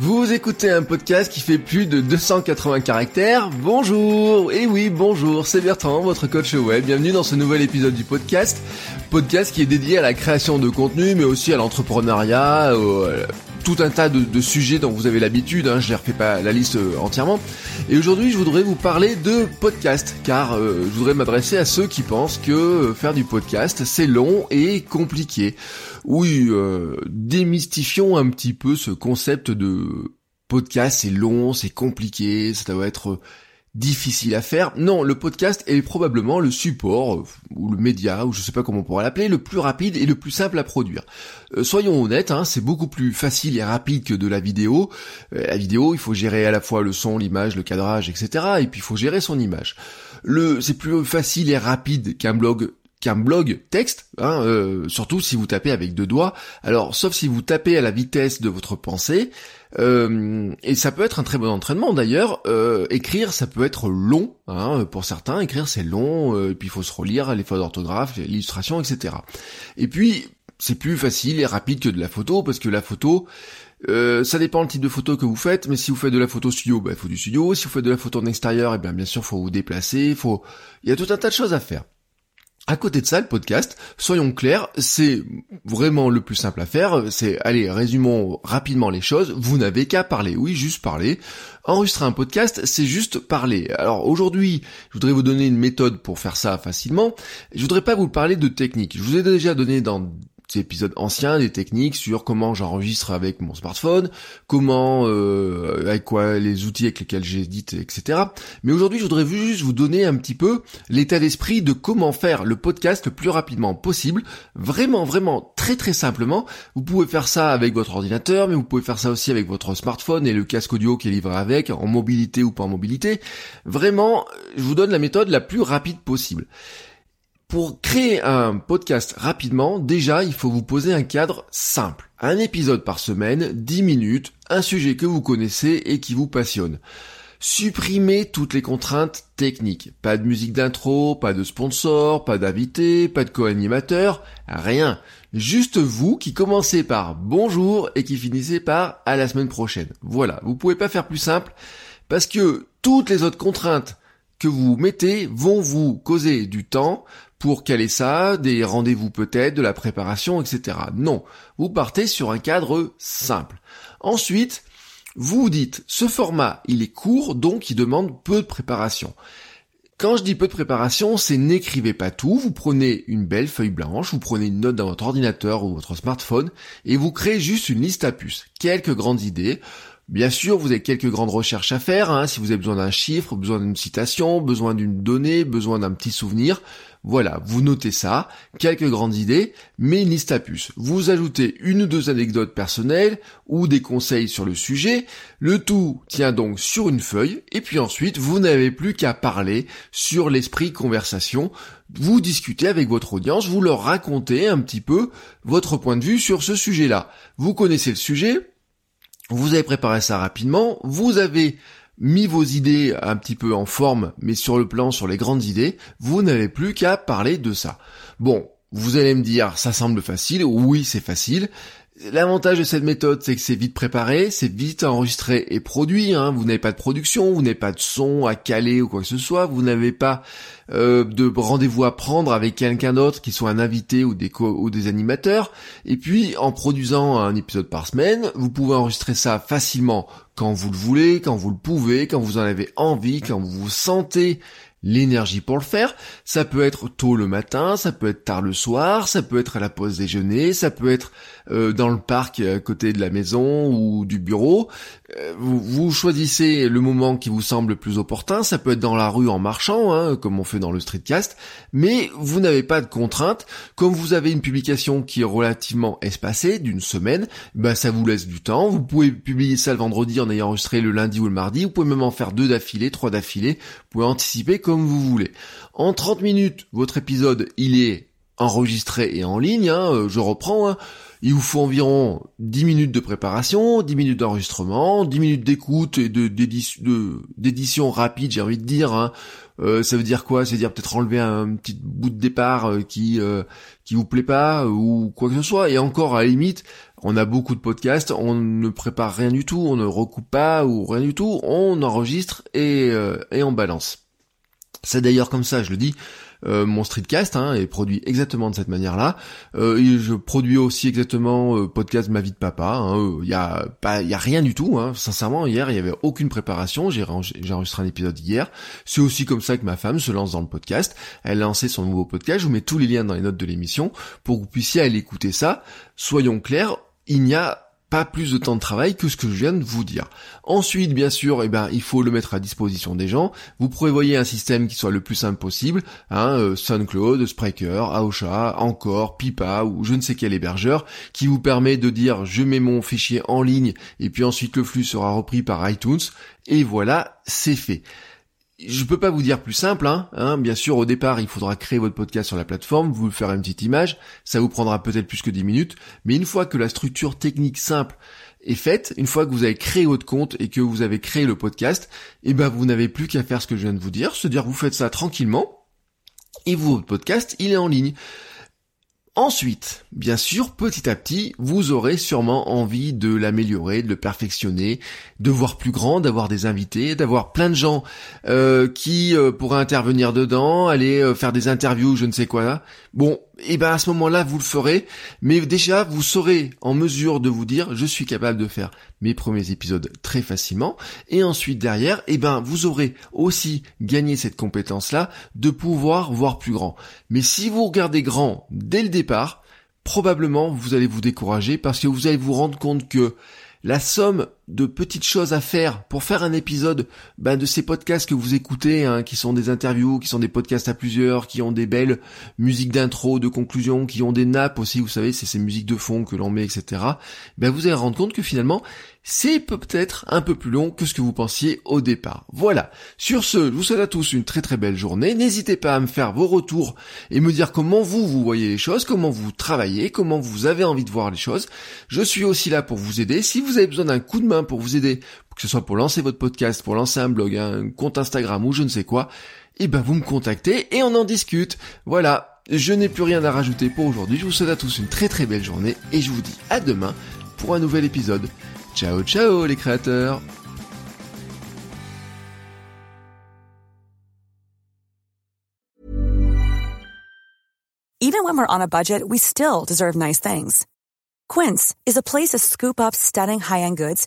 Vous écoutez un podcast qui fait plus de 280 caractères. Bonjour Et oui, bonjour, c'est Bertrand, votre coach web. Bienvenue dans ce nouvel épisode du podcast. Podcast qui est dédié à la création de contenu, mais aussi à l'entrepreneuriat, tout un tas de, sujets dont vous avez l'habitude, hein, je ne refais pas la liste euh, entièrement. Et aujourd'hui, je voudrais vous parler de podcast, car euh, je voudrais m'adresser à ceux qui pensent que euh, faire du podcast, c'est long et compliqué. Oui, démystifions un petit peu ce concept de podcast, c'est long, c'est compliqué, ça doit être difficile à faire. Non, le podcast est probablement le support, euh, ou le média, ou je sais pas comment on pourra l'appeler, le plus rapide et le plus simple à produire. Euh, soyons honnêtes, hein, c'est beaucoup plus facile et rapide que de la vidéo. Euh, la vidéo, il faut gérer à la fois le son, l'image, le cadrage, etc. Et puis il faut gérer son image. Le, c'est plus facile et rapide qu'un blog qu'un blog texte, hein, surtout si vous tapez avec deux doigts. Alors, sauf si vous tapez à la vitesse de votre pensée, euh, et ça peut être un très bon entraînement d'ailleurs. Euh, écrire, ça peut être long, hein, pour certains. Écrire, c'est long, et puis il faut se relire les fautes d'orthographe, l'illustration, etc. Et puis, c'est plus facile et rapide que de la photo, parce que la photo, ça dépend le type de photo que vous faites, mais si vous faites de la photo studio, bah, il faut du studio. Si vous faites de la photo en extérieur, et eh bien bien sûr, faut vous déplacer. Faut, il y a tout un tas de choses à faire. À côté de ça, le podcast, soyons clairs, c'est vraiment le plus simple à faire. C'est, allez, résumons rapidement les choses. Vous n'avez qu'à parler. Oui, juste parler. Enregistrer un podcast, c'est juste parler. Alors aujourd'hui, je voudrais vous donner une méthode pour faire ça facilement. Je voudrais pas vous parler de technique. Je vous ai déjà donné dans épisodes anciens, des techniques sur comment j'enregistre avec mon smartphone, comment, euh, avec quoi, les outils avec lesquels j'édite, etc. Mais aujourd'hui, je voudrais juste vous donner un petit peu l'état d'esprit de comment faire le podcast le plus rapidement possible. Vraiment, vraiment, très très simplement. Vous pouvez faire ça avec votre ordinateur, mais vous pouvez faire ça aussi avec votre smartphone et le casque audio qui est livré avec, en mobilité ou pas en mobilité. Vraiment, je vous donne la méthode la plus rapide possible. Pour créer un podcast rapidement, déjà, il faut vous poser un cadre simple. Un épisode par semaine, 10 minutes, un sujet que vous connaissez et qui vous passionne. Supprimez toutes les contraintes techniques. Pas de musique d'intro, pas de sponsor, pas d'invité, pas de co-animateur, rien. Juste vous qui commencez par bonjour et qui finissez par à la semaine prochaine. Voilà, vous pouvez pas faire plus simple parce que toutes les autres contraintes que vous mettez vont vous causer du temps pour caler ça, des rendez-vous peut-être, de la préparation, etc. Non, vous partez sur un cadre simple. Ensuite, vous vous dites, ce format, il est court, donc il demande peu de préparation. Quand je dis peu de préparation, c'est n'écrivez pas tout, vous prenez une belle feuille blanche, vous prenez une note dans votre ordinateur ou votre smartphone, et vous créez juste une liste à puces, quelques grandes idées, Bien sûr, vous avez quelques grandes recherches à faire, hein, si vous avez besoin d'un chiffre, besoin d'une citation, besoin d'une donnée, besoin d'un petit souvenir. Voilà, vous notez ça, quelques grandes idées, mais une liste à puces. Vous ajoutez une ou deux anecdotes personnelles ou des conseils sur le sujet. Le tout tient donc sur une feuille, et puis ensuite, vous n'avez plus qu'à parler sur l'esprit conversation. Vous discutez avec votre audience, vous leur racontez un petit peu votre point de vue sur ce sujet-là. Vous connaissez le sujet, vous avez préparé ça rapidement, vous avez mis vos idées un petit peu en forme, mais sur le plan, sur les grandes idées, vous n'avez plus qu'à parler de ça. Bon, vous allez me dire, ça semble facile, oui c'est facile, L'avantage de cette méthode, c'est que c'est vite préparé, c'est vite enregistré et produit. Hein. Vous n'avez pas de production, vous n'avez pas de son à caler ou quoi que ce soit. Vous n'avez pas euh, de rendez-vous à prendre avec quelqu'un d'autre, qui soit un invité ou des, ou des animateurs. Et puis, en produisant un épisode par semaine, vous pouvez enregistrer ça facilement quand vous le voulez, quand vous le pouvez, quand vous en avez envie, quand vous vous sentez l'énergie pour le faire. Ça peut être tôt le matin, ça peut être tard le soir, ça peut être à la pause déjeuner, ça peut être euh, dans le parc à côté de la maison ou du bureau. Euh, vous, choisissez le moment qui vous semble le plus opportun, ça peut être dans la rue en marchant, hein, comme on fait dans le streetcast, mais vous n'avez pas de contrainte. Comme vous avez une publication qui est relativement espacée, d'une semaine, ben ça vous laisse du temps. Vous pouvez publier ça le vendredi en ayant enregistré le lundi ou le mardi, vous pouvez même en faire deux d'affilée, trois d'affilée, vous pouvez anticiper comme vous voulez. En 30 minutes, votre épisode, il est enregistré et en ligne, hein, euh, je reprends, hein. Il vous faut environ 10 minutes de préparation, 10 minutes d'enregistrement, 10 minutes d'écoute et de d'édition rapide, j'ai envie de dire. Hein. Euh, ça veut dire quoi? C'est dire peut-être enlever un petit bout de départ euh, qui qui vous plaît pas ou quoi que ce soit. Et encore à la limite, on a beaucoup de podcasts, on ne prépare rien du tout, on ne recoupe pas ou rien du tout, on enregistre et et on balance. C'est d'ailleurs comme ça, je le dis, euh, mon streetcast hein, est produit exactement de cette manière-là. Euh, je produis aussi exactement euh, podcast Ma vie de papa. Il hein. y a pas, il y a rien du tout. Hein. Sincèrement, hier il y avait aucune préparation. J'ai enregistré un épisode hier. C'est aussi comme ça que ma femme se lance dans le podcast. Elle a lancé son nouveau podcast. Je vous mets tous les liens dans les notes de l'émission pour que vous puissiez aller écouter ça. Soyons clairs, il n'y a pas plus de temps de travail que ce que je viens de vous dire. Ensuite, bien sûr, eh ben, il faut le mettre à disposition des gens. Vous prévoyez un système qui soit le plus simple possible, hein, euh, SoundCloud, Spreaker, Aosha, Encore, Pipa ou je ne sais quel hébergeur, qui vous permet de dire je mets mon fichier en ligne et puis ensuite le flux sera repris par iTunes et voilà, c'est fait je peux pas vous dire plus simple, hein, hein, Bien sûr, au départ, il faudra créer votre podcast sur la plateforme, vous faire une petite image, ça vous prendra peut-être plus que 10 minutes, mais une fois que la structure technique simple est faite, une fois que vous avez créé votre compte et que vous avez créé le podcast, eh ben vous n'avez plus qu'à faire ce que je viens de vous dire, se dire vous faites ça tranquillement, et votre podcast, il est en ligne. Ensuite, bien sûr, petit à petit, vous aurez sûrement envie de l'améliorer, de le perfectionner, de voir plus grand, d'avoir des invités, d'avoir plein de gens euh, qui euh, pourraient intervenir dedans, aller euh, faire des interviews, je ne sais quoi. Bon, et eh ben à ce moment-là, vous le ferez, mais déjà vous serez en mesure de vous dire je suis capable de faire mes premiers épisodes très facilement et ensuite derrière, et eh ben vous aurez aussi gagné cette compétence-là de pouvoir voir plus grand. Mais si vous regardez grand dès le départ, probablement vous allez vous décourager parce que vous allez vous rendre compte que la somme de petites choses à faire pour faire un épisode ben, de ces podcasts que vous écoutez, hein, qui sont des interviews, qui sont des podcasts à plusieurs, qui ont des belles musiques d'intro, de conclusion, qui ont des nappes aussi, vous savez, c'est ces musiques de fond que l'on met, etc. Ben, vous allez rendre compte que finalement, c'est peut-être un peu plus long que ce que vous pensiez au départ. Voilà. Sur ce, je vous souhaite à tous une très très belle journée. N'hésitez pas à me faire vos retours et me dire comment vous, vous voyez les choses, comment vous travaillez, comment vous avez envie de voir les choses. Je suis aussi là pour vous aider. Si vous avez besoin d'un coup de main pour vous aider, que ce soit pour lancer votre podcast, pour lancer un blog, un compte Instagram ou je ne sais quoi, eh ben vous me contactez et on en discute. Voilà. Je n'ai plus rien à rajouter pour aujourd'hui. Je vous souhaite à tous une très très belle journée et je vous dis à demain pour un nouvel épisode. Ciao ciao les créateurs Even when we're on a budget, we still deserve nice things. Quince is a place to scoop up stunning high-end goods